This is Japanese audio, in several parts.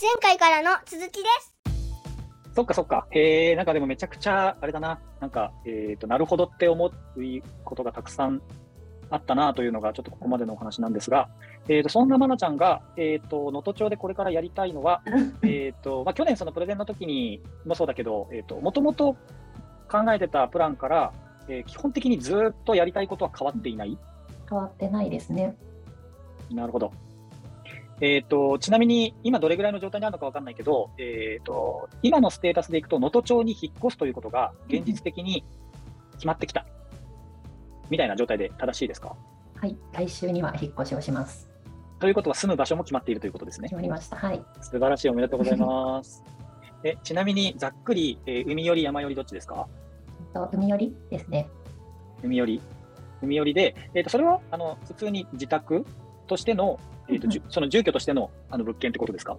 前回からの続きです。そっかそっか。へえ、なんかでもめちゃくちゃ、あれだな。なんか、えっ、と、なるほどって思うことがたくさんあったなというのが、ちょっとここまでのお話なんですが、えっ、と、そんなまなちゃんが、えっ、と、能登町でこれからやりたいのは、えっと、まあ、去年そのプレゼンの時にもそうだけど、えっ、と、もともと考えてたプランから、えー基本的にずっとやりたいことは変わっていない？変わってないですね。なるほど。えっ、と、ちなみに今どれぐらいの状態にあるのかわかんないけど、えっ、と、今のステータスでいくと、能登町に引っ越すということが現実的に決まってきた。みたいな状態で正しいですか？はい、来週には引っ越しをします。ということは住む場所も決まっているということですね決。まりました。はい。素晴らしい。おめでとうございます。えちなみにざっくり、えー海寄り、山寄りどっちですか？えっと海寄りですね。海寄り。海寄りで、えー、とそれはあの普通に自宅としての、えーとその住居としてのあの物件ってことですか？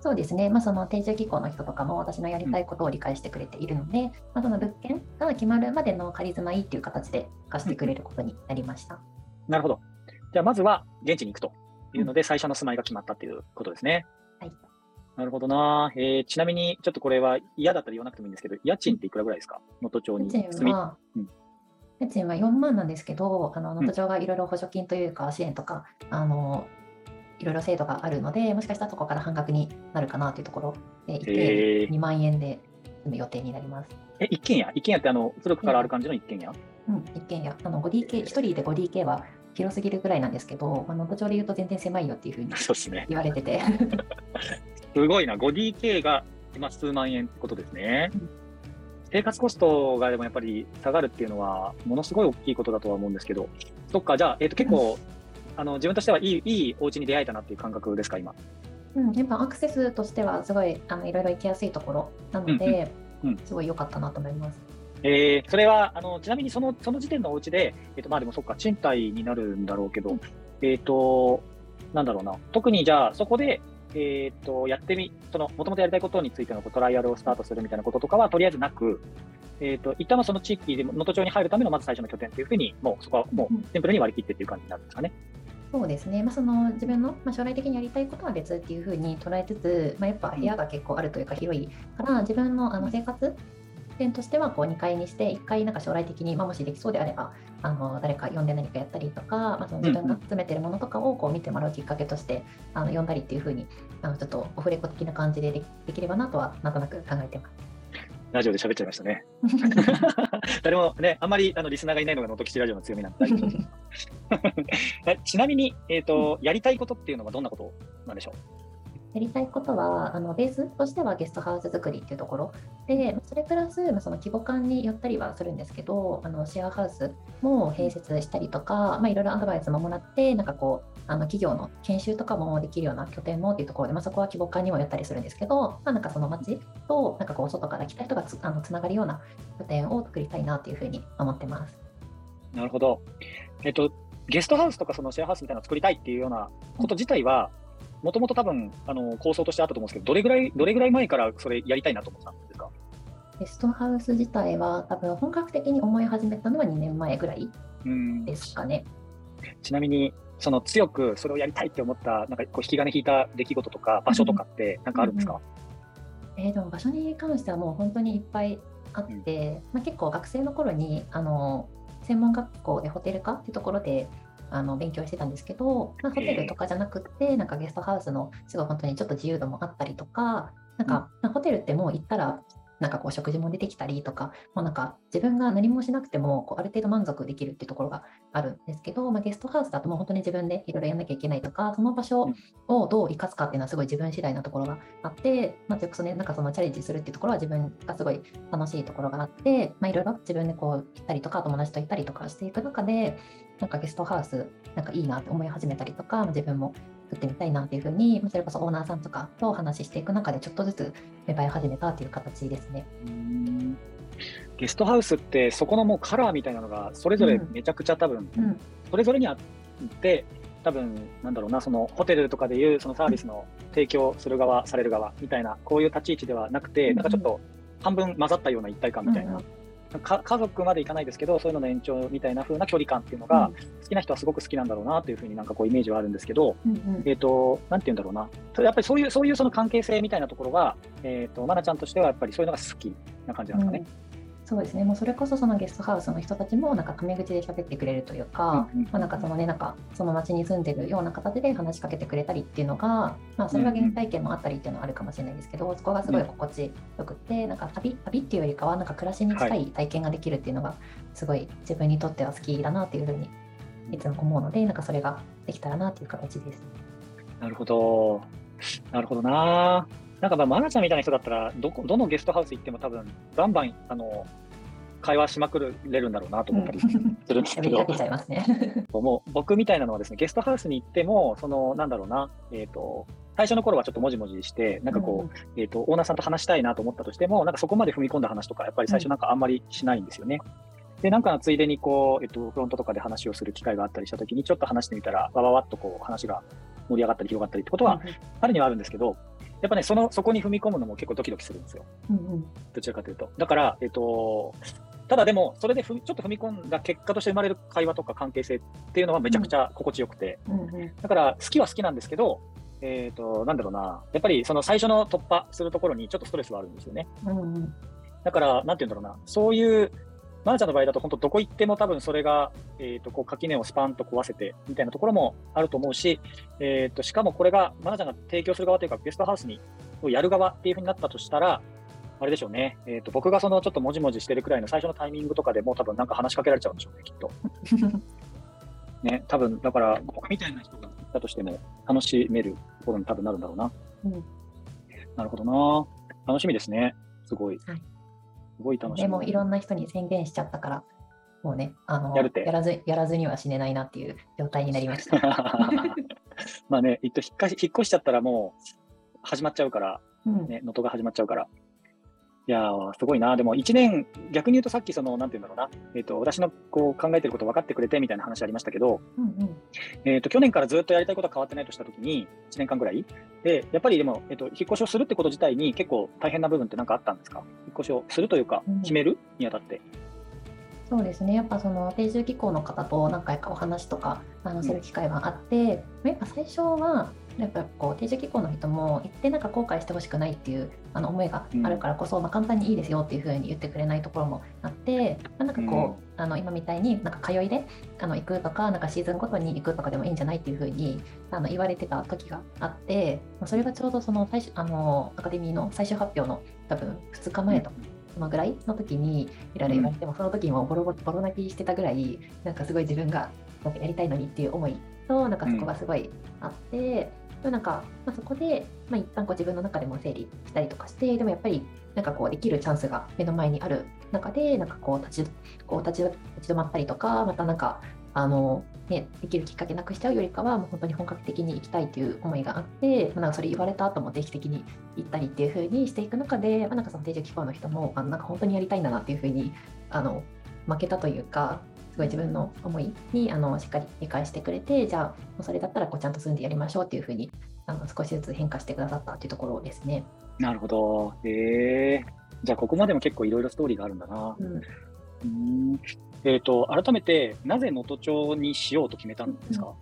そうですね。まあ、その定住機構の人とかも私のやりたいことを理解してくれているので、まあ、その物件が決まるまでの仮住まいっていう形で貸してくれることになりました。なるほど。じゃあ、まずは現地に行くというので、最初の住まいが決まったっていうことですね。はい。なるほどな。えーちなみに、ちょっとこれは嫌だったら言わなくてもいいんですけど、家賃っていくらぐらいですか？能登町家に住み。賃は、うん家賃は4万なんですけど、あの能登町がいろいろ補助金というか支援とか、あのいろいろ制度があるので、もしかしたらそこから半額になるかなというところでいて、えー2万円で住む予定になります。え、一軒家？一軒家ってあの、古くからある感じの一軒家？うん、一軒家、あの 5DK、1人で 5DK は広すぎるぐらいなんですけど、まあ、能登町で言うと全然狭いよっていうふうに。言われてて、すごいな。5DK が今数万円ってことですねうん。生活コストがでもやっぱり下がるっていうのは、ものすごい大きいことだとは思うんですけど、そっか、じゃあ、えっ、と、結構、あの、自分としてはいい、いいお家に出会えたなっていう感覚ですか、今？うん、やっぱアクセスとしてはすごいあのいろいろ行きやすいところなので、うんうんすごい良かったなと思います。えーそれは、あの、ちなみにその、その時点のお家で、えっ、と、まあでもそっか、賃貸になるんだろうけど、うんえっ、と、なんだろうな。特にじゃあ、そこで、えっ、と、やってみ、その、もともとやりたいことについてのこうトライアルをスタートするみたいなこととかは、とりあえずなく、えっ、と、一旦はその地域で、能登町に入るためのまず最初の拠点というふうに、もうそこはもううんシンプルに割り切ってっていう感じになるんですかね。そうですね、まあ、その自分の、まあ、将来的にやりたいことは別っていうふうに捉えつつ、まあ、やっぱ部屋が結構あるというか広いから、自分のあの生活点としてはこう2階にして、1階なんか将来的に、まあ、もしできそうであれば、あの誰か呼んで何かやったりとか、まあ、その自分が詰めてるものとかをこう見てもらうきっかけとして、あの呼んだりっていうふうに、あのちょっとオフレコ的な感じでできできればなとは、なんとなく考えてます。ラジオで喋っちゃいましたね。誰もね、あんまりあのリスナーがいないのが能登吉ラジオの強みなんで大丈夫です。えちなみに、えっ、と、やりたいことっていうのはどんなことなんでしょやりたいことはあのベースとしてはゲストハウス作りっていうところでそれプラスその規模感によったりはするんですけどあのシェアハウスも併設したりとか、まあ、いろいろアドバイスももらってなんかこうあの企業の研修とかもできるような拠点もっていうところで、まあ、そこは規模感にもよったりするんですけど、まあ、なんかその街となんかこう外から来た人がつあのつながるような拠点を作りたいなっていうふうに思ってます。なるほど。えっ、と、ゲストハウスとかそのシェアハウスみたいなのを作りたいっていうようなこと自体は、もともと多分、あの、構想としてあったと思うんですけど、どれぐらい、どれぐらい前からそれやりたいなと思ったんですか？ゲストハウス自体は多分本格的に思い始めたのは2年前ぐらいうん。ですかね。ちなみに、その強くそれをやりたいって思った、なんかこう引き金引いた出来事とか場所とかってなんかあるんですか、えーでも場所に関してはもう本当にいっぱいあって、まあ、結構学生の頃にあの専門学校でホテル科っていうところであの勉強してたんですけど、まあ、ホテルとかじゃなくってなんかゲストハウスのすごい本当にちょっと自由度もあったりとかなんか、まあホテルってもう行ったらなんかこう食事も出てきたりとかもうなんか自分が何もしなくてもこうある程度満足できるっていうところがあるんですけど、まあ、ゲストハウスだともう本当に自分でいろいろやんなきゃいけないとかその場所をどう生かすかっていうのはすごい自分次第なところがあって、まあ、それこそねなんかそのチャレンジするっていうところは自分がすごい楽しいところがあって、まあ、いろいろ自分でこう行ったりとか友達と行ったりとかしていく中でなんかゲストハウスなんかいいなって思い始めたりとか、まあ自分も作ってみたいなっていうふうに、まあそれこそオーナーさんとかとお話ししていく中でちょっとずつ芽生え始めたっていう形ですね。うん。ゲストハウスってそこのもうカラーみたいなのがそれぞれめちゃくちゃ多分、うん。それぞれにあって多分なんだろうなそのホテルとかでいうそのサービスの提供する側される側みたいなこういう立ち位置ではなくて、うん。なんかちょっと半分混ざったような一体感みたいな、家族までいかないですけど、そういうのの延長みたいな風な距離感っていうのが、好きな人はすごく好きなんだろうなというふうになんかこうイメージはあるんですけど、うんうんえっ、と、なんて言うんだろうな。やっぱりそういう、そういうその関係性みたいなところが、えっ、と、まなちゃんとしてはやっぱりそういうのが好きな感じなんですかね。そうですね、もうそれこそそのゲストハウスの人たちもなんかタメ口で喋ってくれるというか、うんうんまあ、なんかそのねなんかその町に住んでるような形で話しかけてくれたりっていうのが、まあ、それが原体験もあったりっていうのはあるかもしれないですけど、そこがすごい心地よくってなんか旅旅っていうよりかはなんか暮らしに近い体験ができるっていうのがすごい自分にとっては好きだなっていうふうにいつも思うのでなんかそれができたらなっていう形です。なるほど。なるほどな。なんかまあ、まなちゃんみたいな人だったら、どこ、どのゲストハウス行っても多分、バンバン、あの、会話しまくれるんだろうなと思ったりするんですけど。ね。もう僕みたいなのはですね、ゲストハウスに行っても、その、なんだろうな、えっ、と、最初の頃はちょっともじもじして、なんかこう、えっ、と、オーナーさんと話したいなと思ったとしても、なんかそこまで踏み込んだ話とか、やっぱり最初なんかあんまりしないんですよね。で、なんかついでにこう、えっ、と、フロントとかで話をする機会があったりしたときに、ちょっと話してみたら、わわわっとこう、話が盛り上がったり広がったりってことは、あるにはあるんですけど、やっぱね、その、そこに踏み込むのも結構ドキドキするんですよ。うんうんどちらかというと。だから、えっ、と、ただでも、それでふちょっと踏み込んだ結果として生まれる会話とか関係性っていうのはめちゃくちゃ心地よくて、うんうんだから好きは好きなんですけど、えっ、と、なんだろうな、やっぱりその最初の突破するところにちょっとストレスはあるんですよね。うんうんだから、なんて言うんだろうな、そういう、まなちゃんの場合だと、本当どこ行っても多分それが、えっ、と、こう垣根をスパンと壊せてみたいなところもあると思うし、えっ、と、しかもこれが、まなちゃんが提供する側というか、ゲストハウスに、をやる側っていうふうになったとしたら、あれでしょうね。えっ、と、僕がそのちょっともじもじしてるくらいの最初のタイミングとかでもう多分なんか話しかけられちゃうんでしょうね、きっと。ね、多分だから僕みたいな人が行ったとしても楽しめるところに多分なるんだろうな。うんなるほどな。楽しみですね。すごい。はいすごい楽しみ。でもいろんな人に宣言しちゃったから、もうね、あのやるってらずやらずには死ねないなっていう状態になりました。まあね、一っ引っ越し引っ越しちゃったらもう始まっちゃうから、うんね、能登が始まっちゃうから。いやー、すごいな。でも1年、逆に言うとさっきその、なんて言うんだろうな。えっ、と、私のこう考えてること分かってくれてみたいな話ありましたけど、うんうんえっ、と、去年からずっとやりたいことは変わってないとしたときに、1年間ぐらいで、やっぱりでも、えっ、と、引っ越しをするってこと自体に結構大変な部分って何かあったんですか？引っ越しをするというかうん、決めるにあたって。そうですね、やっぱその定住機構の方と何回かお話とかあのする機会はあって、やっぱ最初は、やっぱこう定住機構の人も行ってなんか後悔してほしくないっていうあの思いがあるからこそ、まあ、簡単にいいですよっていうふうに言ってくれないところもあって、まあ、なんかこう、あの今みたいになんか通いであの行くとかなんかシーズンごとに行くとかでもいいんじゃないっていうふうにあの言われてた時があって、まあ、それがちょうどその最初あのアカデミーの最終発表の多分2日前とか。そのぐらいの時にいろいろ言われても、その時にもボロボロボロ泣きしてたぐらいなんかすごい自分がなんかやりたいのにっていう思いとなんかそこがすごいあって、でなんか、まあ、そこで、まあ、一旦こう自分の中でも整理したりとかしてでもやっぱりなんかこうできるチャンスが目の前にある中でなんかこう立ちこう立ち立ち止まったりとかまたなんかあの、ね、できるきっかけなくしちゃうよりかはもう本当に本格的に行きたいという思いがあって、まあ、なんかそれ言われた後も定期的に行ったりっていう風にしていく中で、まあ、なんかその定住機構の人もあのなんか本当にやりたいんだなっていう風にあの負けたというかごい自分の思いにあのしっかり理解してくれてじゃあそれだったらこうちゃんと住んでやりましょうっていう風にあの少しずつ変化してくださったっていうところですね。なるほど。へえじゃあ、ここまでも結構いろいろストーリーがあるんだな。うんうーんえっ、と、改めて、なぜ能登町にしようと決めたんですか、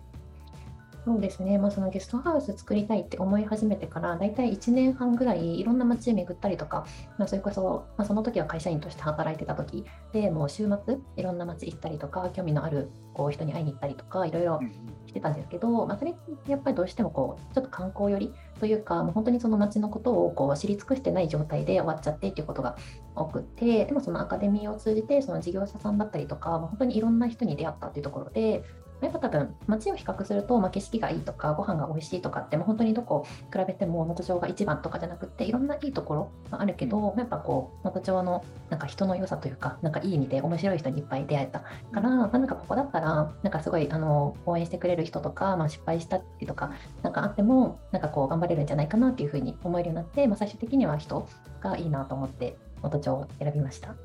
そうですね、まあ、そのゲストハウス作りたいって思い始めてから大体1年半ぐらいいろんな街巡ったりとか、まあ、それこそ、まあ、その時は会社員として働いてた時でもう週末いろんな街行ったりとか興味のあるこう人に会いに行ったりとかいろいろうんしてたんですけど、まあ、それやっぱりどうしてもこうちょっと観光寄りというかもう本当にその街のことをこう知り尽くしてない状態で終わっちゃってっていうことが多くてでもそのアカデミーを通じてその事業者さんだったりとかもう本当にいろんな人に出会ったっていうところでやっぱ多分街を比較すると、まあ、景色がいいとかご飯が美味しいとかってもう本当にどこ比べても能登町が一番とかじゃなくっていろんないいところがあるけど、やっぱこう能登町のなんか人の良さというかなんかいい意味で面白い人にいっぱい出会えたから、まあなんかここだったらなんかすごいあの応援してくれる人とか、まあ、失敗したりとかなんかあってもなんかこう頑張れるんじゃないかなっていうふうに思えるようになって、まあ、最終的には人がいいなと思って能登町を選びました。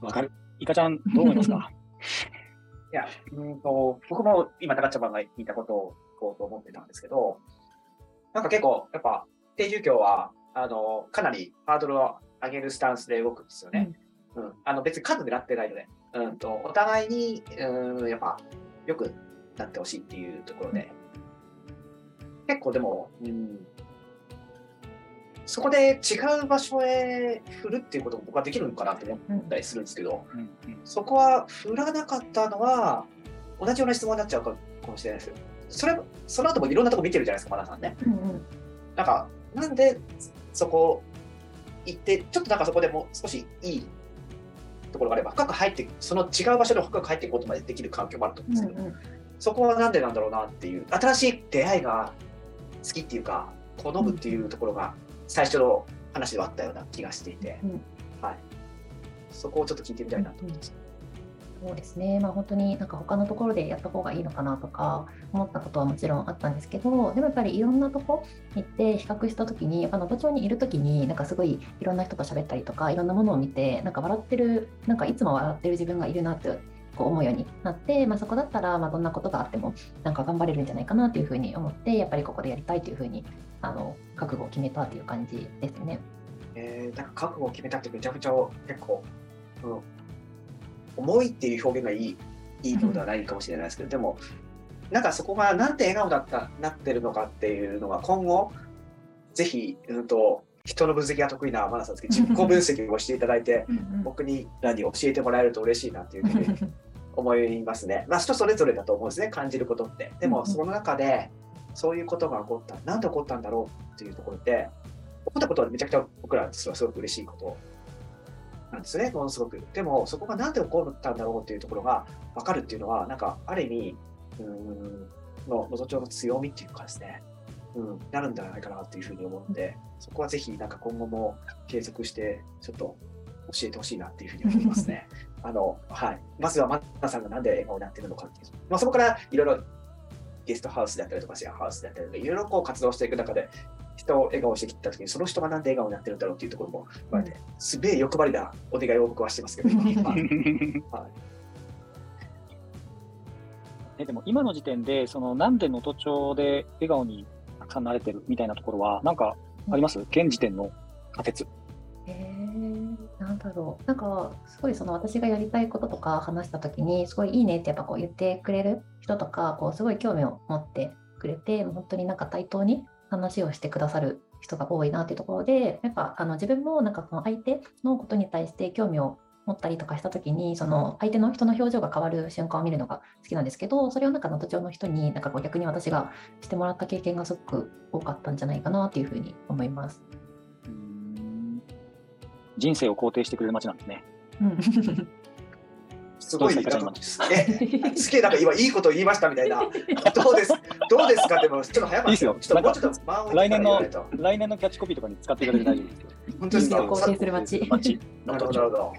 わかる。いかちゃん、どう思いますか？いや、うんと、僕も今、高茶番が言ったことを聞こうと思ってたんですけど、なんか結構、やっぱ、定住教は、あの、かなりハードルを上げるスタンスで動くんですよね。うん、あの別に数狙ってないので、うんと、お互いに、うん、やっぱ、よくなってほしいっていうところで、結構でも、うん、そこで違う場所へ振るっていうことも僕はできるのかなと思ったりするんですけど、うんうんそこは振らなかったのは、同じような質問になっちゃうかもしれないですよ。それ、その後もいろんなとこ見てるじゃないですか、マナさんね。うんうんなんか、なんでそこ行って、ちょっとなんかそこでもう少しいいところがあれば、深く入って、その違う場所で深く入っていくことまでできる環境もあると思うんですけど、うんそこはなんでなんだろうなっていう、新しい出会いが好きっていうか、好むっていうところが最初の話ではあったような気がしていて、うんはい。そこをちょっと聞いてみたいなと思います。そうですね、まあ、本当になんか他のところでやった方がいいのかなとか思ったことはもちろんあったんですけどでもやっぱりいろんなとこ行って比較した時にやっぱ能登町にいる時になんかすごいいろんな人と喋ったりとかいろんなものを見てなんか笑ってるなんかいつも笑ってる自分がいるなってこう思うようになって、まあ、そこだったらまあどんなことがあってもなんか頑張れるんじゃないかなというふうに思ってやっぱりここでやりたいというふうにあの覚悟を決めたという感じですね。えー、なんか覚悟を決めたってめちゃくちゃ結構、うん、重いっていう表現がいいいいのではないかもしれないですけど、でも、なんかそこがなんて笑顔だったなってるのかっていうのが今後、ぜひ、うんと、人の分析が得意なマナさんですけど、実行分析をしていただいて、僕にらに教えてもらえると嬉しいなっていうふうに思いますね。まあ人それぞれだと思うんですね、感じることって。でも、その中で、そういうことが起こった、なんで起こったんだろうっていうところで、起こったことはめちゃくちゃ僕らとしてはすごく嬉しいことなんですね、ものすごく。でも、そこがなんで起こったんだろうっていうところが分かるっていうのは、なんか、ある意味、うーん、の、のぞ町の強みっていうかですね、うん、なるんじゃないかなっていうふうに思うので、そこはぜひ、なんか今後も継続して、ちょっと教えてほしいなっていうふうに思いますね。あの、はい。まずは、マッタさんがなんで笑顔になってるのかっていう。まあ、そこからいろいろゲストハウスだったりとか、シェアハウスだったりとか、いろいろこう活動していく中で、人を笑顔してきたときに、その人がなんで笑顔になってるんだろうっていうところも、まあね、すべえ欲張りなお願いを僕はしてますけど、今。はいはいえでも今の時点で、そのなんで能登町で笑顔にたくさんなれてるみたいなところは、なんかあります？現時点の仮説。なんだろうなんかすごいその私がやりたいこととか話した時にすごいいいねってやっぱこう言ってくれる人とかこうすごい興味を持ってくれて本当になんか対等に話をしてくださる人が多いなっていうところでやっぱあの自分もなんかこの相手のことに対して興味を持ったりとかした時にその相手の人の表情が変わる瞬間を見るのが好きなんですけどそれをなんか能登町の人になんかこう逆に私がしてもらった経験がすごく多かったんじゃないかなっていうふうに思います。人生を肯定してくれる街なんですね。うんすごい、え、すげえなんか今いいこと言いましたみたいな。どうです？どうですか？でも、ちょっと早かった。いいですよちょっともうちょっと来年の来年のキャッチコピーとかに使っていただいて大丈夫ですよ。本当ですか？する街。街なるほど、なるほど。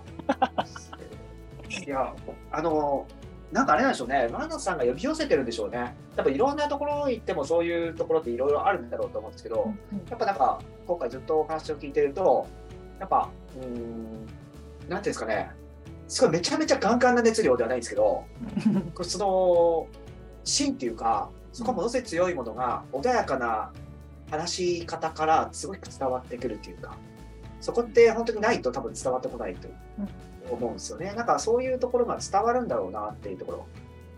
いや、あの、なんかあれなんでしょうね、マナさんが呼び寄せてるんでしょうね。多分いろんなところ行ってもそういうところっていろいろあるんだろうと思うんですけど、やっぱなんか、今回ずっとお話を聞いてると、やっぱ、うーん、なんていうんですかね、すごいめちゃめちゃガンガンな熱量ではないんですけど、その芯っていうか、そこはものすごい強いものが、穏やかな話し方からすごく伝わってくるっていうか、そこって本当にないと多分伝わってこないと思うんですよね。なんかそういうところが伝わるんだろうなっていうとこ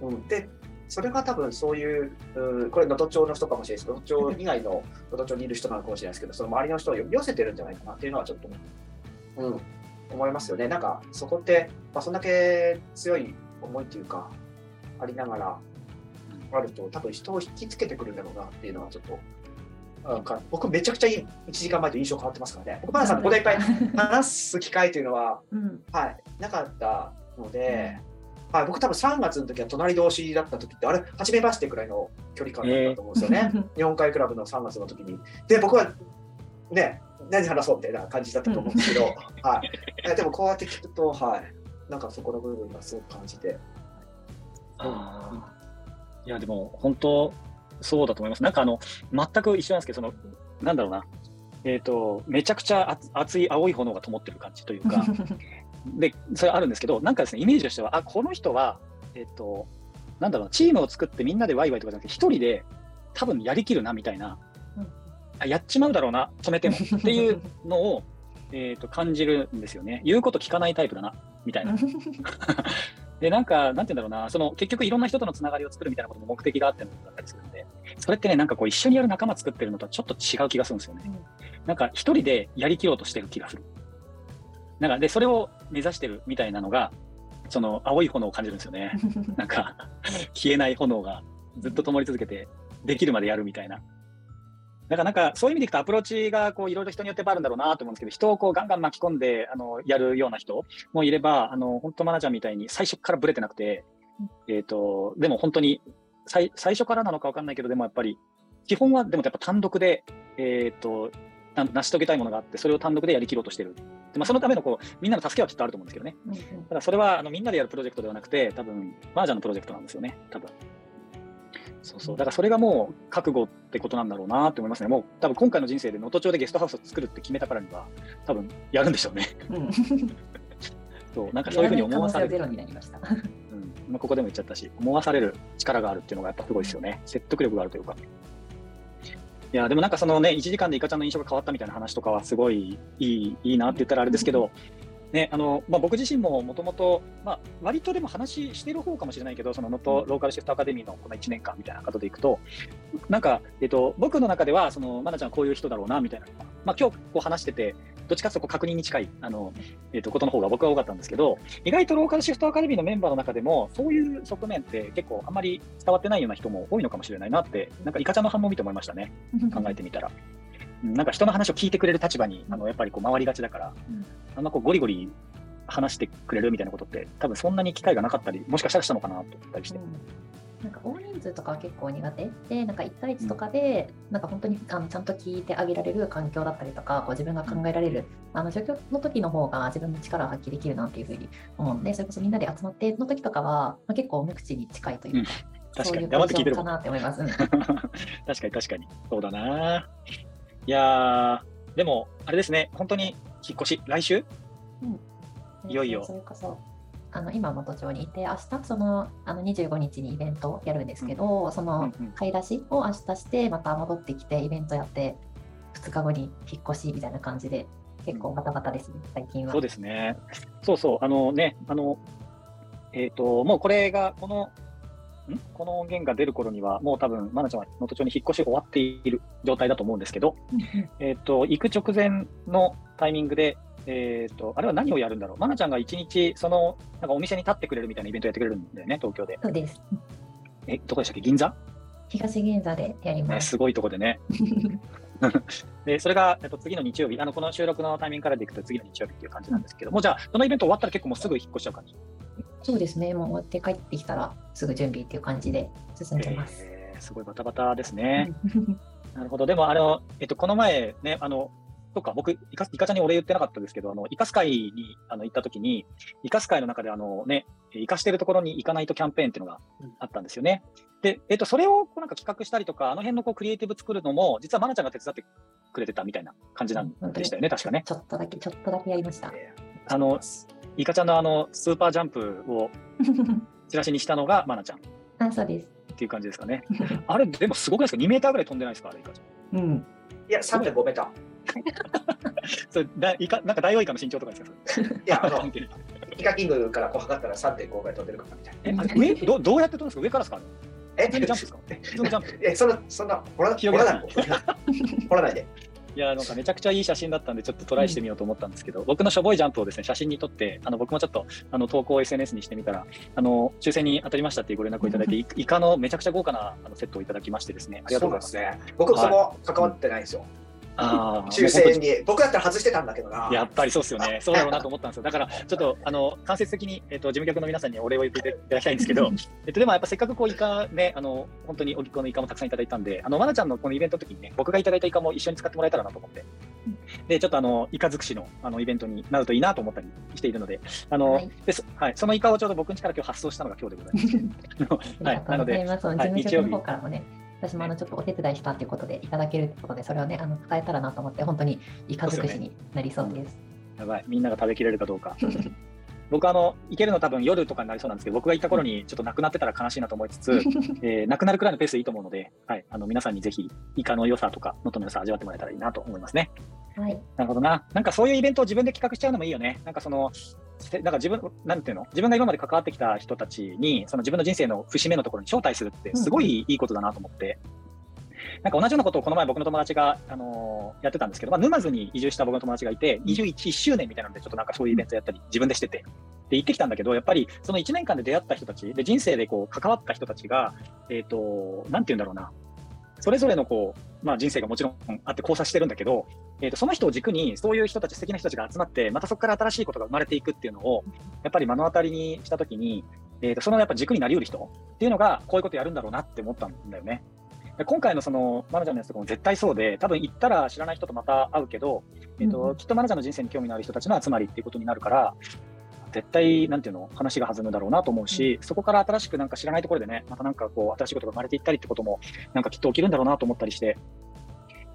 ろ。うん、で、それが多分そういう、うんこれ能登町の人かもしれないです能登町以外の 能登町にいる人なのかもしれないですけど、その周りの人を呼び寄せてるんじゃないかなっていうのはちょっと、うん、思いますよね。なんかそこって、まあ、そんだけ強い思いっていうか、ありながら、あると多分人を引きつけてくるんだろうなっていうのはちょっと、か僕めちゃくちゃいい1時間前と印象変わってますからね。僕、マナさんとここでいっぱい話す機会というのは、うんはい、なかったので、はい、僕多分3月の時は隣同士だった時って、あれ、初めましてくらいの距離感だったと思うんですよね。日本海クラブの3月の時に。で、僕は、ね、何話そうみたいな感じだったと思うんですけど、はい。えでもこうやって聞くと、はい、なんかそこの部分がすごく感じて。あーいや、でも本当、そうだと思います。なんかあの、全く一緒なんですけど、その、なんだろうな、えっ、と、めちゃくちゃ熱熱い青い炎が灯ってる感じというか、で、それあるんですけど、なんかですね、イメージとしては、あ、この人は、えっ、と、なんだろうな、チームを作ってみんなでワイワイとかじゃなくて、一人で多分やりきるなみたいな、あやっちまうだろうな、止めてもっていうのを、えー、と感じるんですよね。言うこと聞かないタイプだな、みたいな。で、なんか、なんて言うんだろうな、その結局いろんな人とのつながりを作るみたいなことも目的があってのだったりするんで、それってね、なんかこう一緒にやる仲間作ってるのとはちょっと違う気がするんですよね。なんか一人でやりきろうとしてる気がする。なんかで、それを目指してるみたいなのが、その青い炎を感じるんですよね。なんか、消えない炎がずっと灯り続けて、できるまでやるみたいな。だからなんかそういう意味でいくとアプローチがこういろいろ人によってあるんだろうなと思うんですけど、人をこうガンガン巻き込んであのやるような人もいれば、あの本当マナちゃんみたいに最初からブレてなくて、えっ、と、でも本当に最最初からなのか分かんないけど、でもやっぱり基本はでもやっぱ単独で、えっ、と、な成し遂げたいものがあって、それを単独でやりきろうとしてる。でまあ、そのためのこうみんなの助けはきっとあると思うんですけどね。ただそれはあのみんなでやるプロジェクトではなくて、多分マージャンのプロジェクトなんですよね、多分。そうそう。だからそれがもう覚悟ってことなんだろうなって思いますね。もう多分今回の人生で能登町でゲストハウスを作るって決めたからには、多分やるんでしょうね。うん、そう、なんかそういうふうに思わされる。ゼロになりました。うん、まあここでも言っちゃったし、思わされる力があるっていうのがやっぱすごいですよね。説得力があるというか。いや、でもなんかそのね、1時間でイカちゃんの印象が変わったみたいな話とかはすごいいいいいなって言ったらあれですけど、ね、あのまあ、僕自身ももともと、まあ、割とでも話してる方かもしれないけど、その能登ローカルシフトアカデミーのこの1年間みたいなことでいくと、なんか、えっと、僕の中では、その、まなちゃんこういう人だろうな、みたいな。まあ、今日こう話してて、どっちかというと確認に近い、あの、えっと、ことの方が僕は多かったんですけど、意外とローカルシフトアカデミーのメンバーの中でも、そういう側面って結構あんまり伝わってないような人も多いのかもしれないなって、なんかイカちゃんの反応を見て思いましたね。考えてみたら。うんなんか人の話を聞いてくれる立場に、あの、やっぱりこう回りがちだから、うんあんまこうゴリゴリ話してくれるみたいなことって、多分そんなに機会がなかったり、もしかしたらしたのかなと思ったりして。なんか大人数とかは結構苦手で、なんか1対1とかで、なんか本当にあのちゃんと聞いてあげられる環境だったりとか、こう自分が考えられる、あの状況の時の方が自分の力を発揮できるなっていうふうに思うんで、それこそみんなで集まっての時とかは、まあ、結構無口に近いというか、確かに、黙って聞いてるかなって思います。うん。確かに確かに。そうだな。いやー、でも、あれですね、本当に引っ越し、来週？いよいよ。それこそあの今能登町にいて明日そのあの25日にイベントをやるんですけど、そのうんうん。買い出しを明日してまた戻ってきてイベントやって2日後に引っ越しみたいな感じで結構バタバタですね最近は。そうですね。そうそう、あのね、あの、えっ、と、もうこれが、この、ん？この音源が出る頃には、もう多分、まなちゃんは能登町に引っ越し終わっている状態だと思うんですけど、えっ、と、行く直前のタイミングで、えっ、と、あれは何をやるんだろう？まなちゃんが一日、その、なんかお店に立ってくれるみたいなイベントやってくれるんだよね、東京で。そうです。え、どこでしたっけ？銀座、東銀座でやりね、ます。すごいとこでね。で、それが、えっと、次の日曜日、あの、この収録のタイミングからでいくと次の日曜日っていう感じなんですけども、じゃあ、そのイベント終わったら結構もうすぐ引っ越しちゃう感じ？そうですね。もう終わって帰ってきたらすぐ準備っていう感じで進んでます。えーすごいバタバタですね。なるほど。でも、あの、えっと、この前ね、あの、そっか、僕、イカイカちゃんにお礼言ってなかったですけど、あの、イカス会にあの行った時に、イカス会の中で、あのね、イカしてるところに行かないとキャンペーンっていうのがあったんですよね。で、えっと、それをこうなんか企画したりとか、あの辺のこうクリエイティブ作るのも、実はマナちゃんが手伝ってくれてたみたいな感じなんでしたよね、確かね。ちょっとだけ、ちょっとだけやりました。あの、イカちゃんのあの、スーパージャンプをチラシにしたのがマナちゃんっ あ、そうです。ていう感じですかね。あれ、でもすごくないですか ?2 メーターぐらい飛んでないですか？あれ、イカちゃん。うん。いや、3.5メータ それだイカなんかダイオウイカの身長とかですか？それー。いや、あの、本当にイカキングからこう測ったら3.5ぐらい飛んでるかなみたいな。え、上どどうやって飛ぶんですか？上からですか？えジャンプですか？普通のジャンプ え、そんな、そんな、掘ら掘らないい。掘らないで。いや、なんかめちゃくちゃいい写真だったんで、ちょっとトライしてみようと思ったんですけど、僕のしょぼいジャンプをですね、写真に撮って、あの僕もちょっとあの投稿を SNS にしてみたら、あの抽選に当たりましたっていうご連絡をいただいて、イイカのめちゃくちゃ豪華なあのセットをいただきましてですね、ありがとうございます。ね。僕、そこ関わってないんですよ。あー 抽選に。僕だったら外してたんだけどな。やっぱりそうですよね。そうだろうなと思ったんですよ。だから、ちょっと、あの、間接的に、えっ、と、事務局の皆さんにお礼を言っていただきたいんですけど、えっと、でもやっぱせっかくこう、イカね、あの、本当におぎこのイカもたくさんいただいたんで、あの、まなちゃんのこのイベントの時にね、僕がいただいたイカも一緒に使ってもらえたらなと思って、で、ちょっとあの、イカ尽くしの、あの、イベントになるといいなと思ったりしているので、あの、はいでそはい、そのイカをちょうど僕ん家から今日発送したのが今日でございます。はい事務日曜日局の方からもね、私もあのちょっとお手伝いしたっていうことでいただけるってことで、それをね、あの伝えたらなと思って、本当にイカ尽くしになりそうです。やばい、みんなが食べきれるかどうか。僕あの、行けるの多分夜とかになりそうなんですけど、僕が行った頃にちょっとなくなってたら悲しいなと思いつつ、えー、なくなるくらいのペースでいいと思うので、はい、あの皆さんにぜひ、イカの良さとか、能登の良さ味わってもらえたらいいなと思いますね。はい。なるほどな。なんかそういうイベントを自分で企画しちゃうのもいいよね。なんかその、せなんか自分、なんていうの？自分が今まで関わってきた人たちに、その自分の人生の節目のところに招待するって、すごいいいことだなと思って。なんか同じようなことをこの前僕の友達が、あのーやってたんですけど、まあ、沼津に移住した僕の友達がいて、移住 1, 1周年みたいなので、ちょっとなんかそういうイベントやったり、自分でしてて。で、行ってきたんだけど、やっぱりその1年間で出会った人たち、で、人生でこう関わった人たちが、えっ、と、なんていうんだろうな。それぞれのこう、まあ人生がもちろんあって交差してるんだけど、えー、とその人を軸にそういう人たち素敵な人たちが集まってまたそこから新しいことが生まれていくっていうのをやっぱり目の当たりにしたときに、えー、とそのやっぱ軸になりうる人っていうのがこういうことやるんだろうなって思ったんだよね。で今回のそのマナちゃんのやつとかも絶対そうで多分行ったら知らない人とまた会うけど、えーとうんきっとマナちゃんの人生に興味のある人たちの集まりっていうことになるから絶対なんていうの話が弾むだろうなと思うし、そこから新しくなんか知らないところでねまたなんかこう新しいことが生まれていったりってこともなんかきっと起きるんだろうなと思ったりして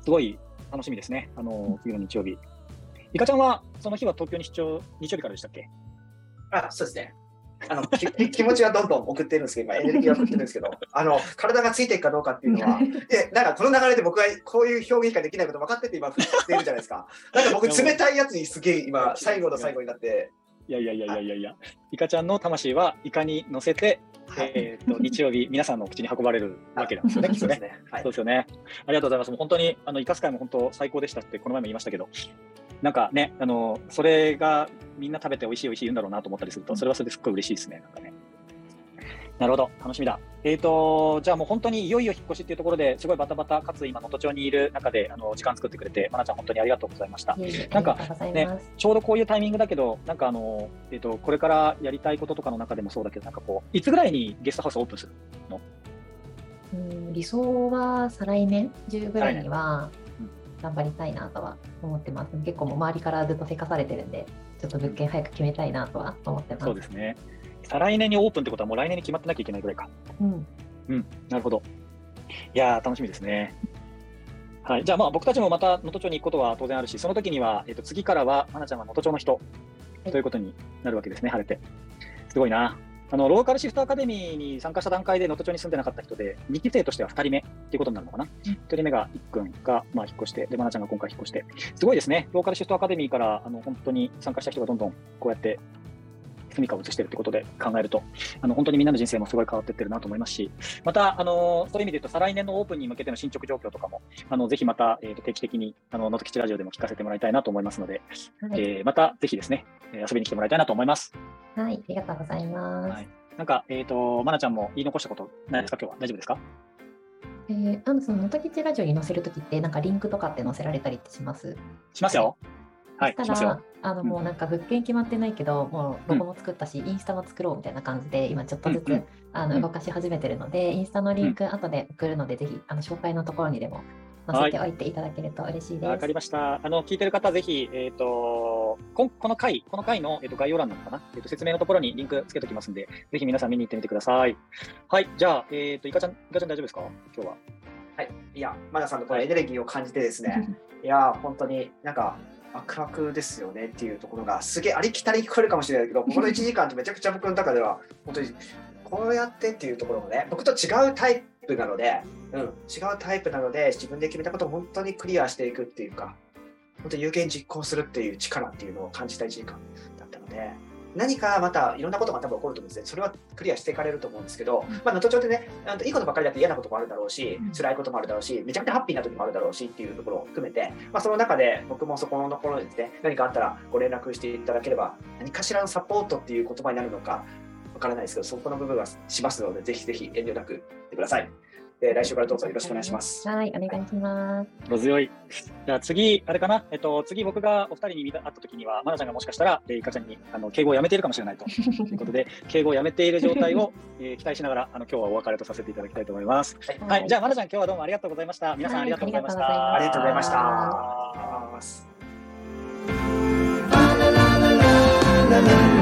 すごい楽しみですね、あの次の日曜日。いかちゃんはその日は東京に出張、日曜日からでしたっけ？あ、そうですね。あのき 気持ちはどんどん送ってるんですけど、今エネルギーは送ってるんですけど、あの体がついていくかどうかっていうのは、でなんかこの流れで僕はこういう表現しかできないこと分かってて今振ってるじゃないですか。なんか僕 冷たいやつにすげえ今最後の最後になって、いやいやいやいやいやいや、いかちゃんの魂はイカに乗せて、はい、えー、と 日曜日、皆さんの口に運ばれるわけなんですよね。そうですね。はいそう。ですよね。ありがとうございます。もう本当に、あの、イカス会も本当最高でしたって、この前も言いましたけど、なんかね、あの、それがみんな食べて美味しい美味しい言うんだろうなと思ったりすると、それはそれですっごい嬉しいですね、なんかね。なるほど、楽しみだ。えっ、と、じゃあもう本当にいよいよ引っ越しっていうところですごいバタバタ、かつ今、能登町にいる中で、あの、時間作ってくれて、まなちゃん本当にありがとうございました。なんかありがとうございます。ちょうどこういうタイミングだけど、なんかあの、えっ、と、これからやりたいこととかの中でもそうだけど、なんかこう、いつぐらいにゲストハウスオープンするの？うん理想は再来年10ぐらいにはうん頑張りたいなとは思ってます。結構もう周りからずっとせかされてるんで、ちょっと物件早く決めたいなとは思ってます。そうですね。再来年にオープンってことはもう来年に決まってなきゃいけないぐらいか。うん。うん、なるほど。いやー、楽しみですね。はい、じゃあ、まあ、僕たちもまた能登町に行くことは当然あるし、その時には、えっと次からは、まなちゃんは能登町の人いということになるわけですね、晴れて。すごいな。あのローカルシフトアカデミーに参加した段階で能登町に住んでなかった人で、2期生としては2人目っていうことになるのかな。うん1人目がいっくんが、まあ、引っ越して、で、まなちゃんが今回引っ越して、すごいですね、ローカルシフトアカデミーからあの本当に参加した人がどんどんこうやって住みかを移してるってことで考えると、あの本当にみんなの人生もすごい変わってってるなと思いますし、また、あのそういう意味で言うと、再来年のオープンに向けての進捗状況とかも、あのぜひまた、えーと定期的に、あの、能登吉ラジオでも聞かせてもらいたいなと思いますので、はい、えーまたぜひですね、えー遊びに来てもらいたいなと思います。はい、ありがとうございます。はいなんか、えっ、と、まなちゃんも言い残したことないですか、今日は。大丈夫ですか？えー、あのその元吉ラジオに載せるときって、なんかリンクとかって載せられたりってします？しますよ。はい、そしたら。あのうんもうなんか物件決まってないけど、もうロゴも作ったし、インスタも作ろうみたいな感じで、今ちょっとずつ、あの動かし始めてるので、インスタのリンク後で送るので、ぜひあの紹介のところにでも載せておいていただけると嬉しいです。わかりました。あの、聞いてる方、ぜひ、えっ、と、こんこの回、この回の、えー、と概要欄なのかな、えーと、説明のところにリンクつけときますんで、ぜひ皆さん見に行ってみてください。はい、じゃあ、えっ、と、いかちゃん、いかちゃん大丈夫ですか？今日は。はい、いや、マナさんのこのエネルギーを感じてですね、いや、本当になんか、ワクワクですよねっていうところが、すげえありきたりに聞こえるかもしれないけど、この1時間ってめちゃくちゃ僕の中では、本当にこうやってっていうところもね、僕と違うタイプなので、うん、違うタイプなので、自分で決めたことを本当にクリアしていくっていうか、本当に有言実行するっていう力っていうのを感じた1時間だったので、何かまたいろんなことが多分起こると思うんですね。それはクリアしていかれると思うんですけど、まあ、能登町でね、いいことばっかりだって嫌なこともあるだろうしうん、辛いこともあるだろうし、めちゃくちゃハッピーな時もあるだろうしっていうところを含めて、まあ、その中で僕もそこのところでですね、何かあったらご連絡していただければ、何かしらのサポートっていう言葉になるのかわからないですけど、そこの部分はしますので、ぜひぜひ遠慮なく言ってください。えー、来週からどうぞよろしくお願いします。はい、お願いします。心強い。じゃあ次、あれかな、えっと、次僕がお二人に会った時には、まなちゃんがもしかしたら、えー、いかちゃんにあの敬語をやめているかもしれないと いうことで、敬語をやめている状態を、えー、期待しながら、あの今日はお別れとさせていただきたいと思います。はい、はい、じゃあ、まなちゃん、今日はどうもありがとうございました。皆さん、ありがとうございました。ありがとうございました。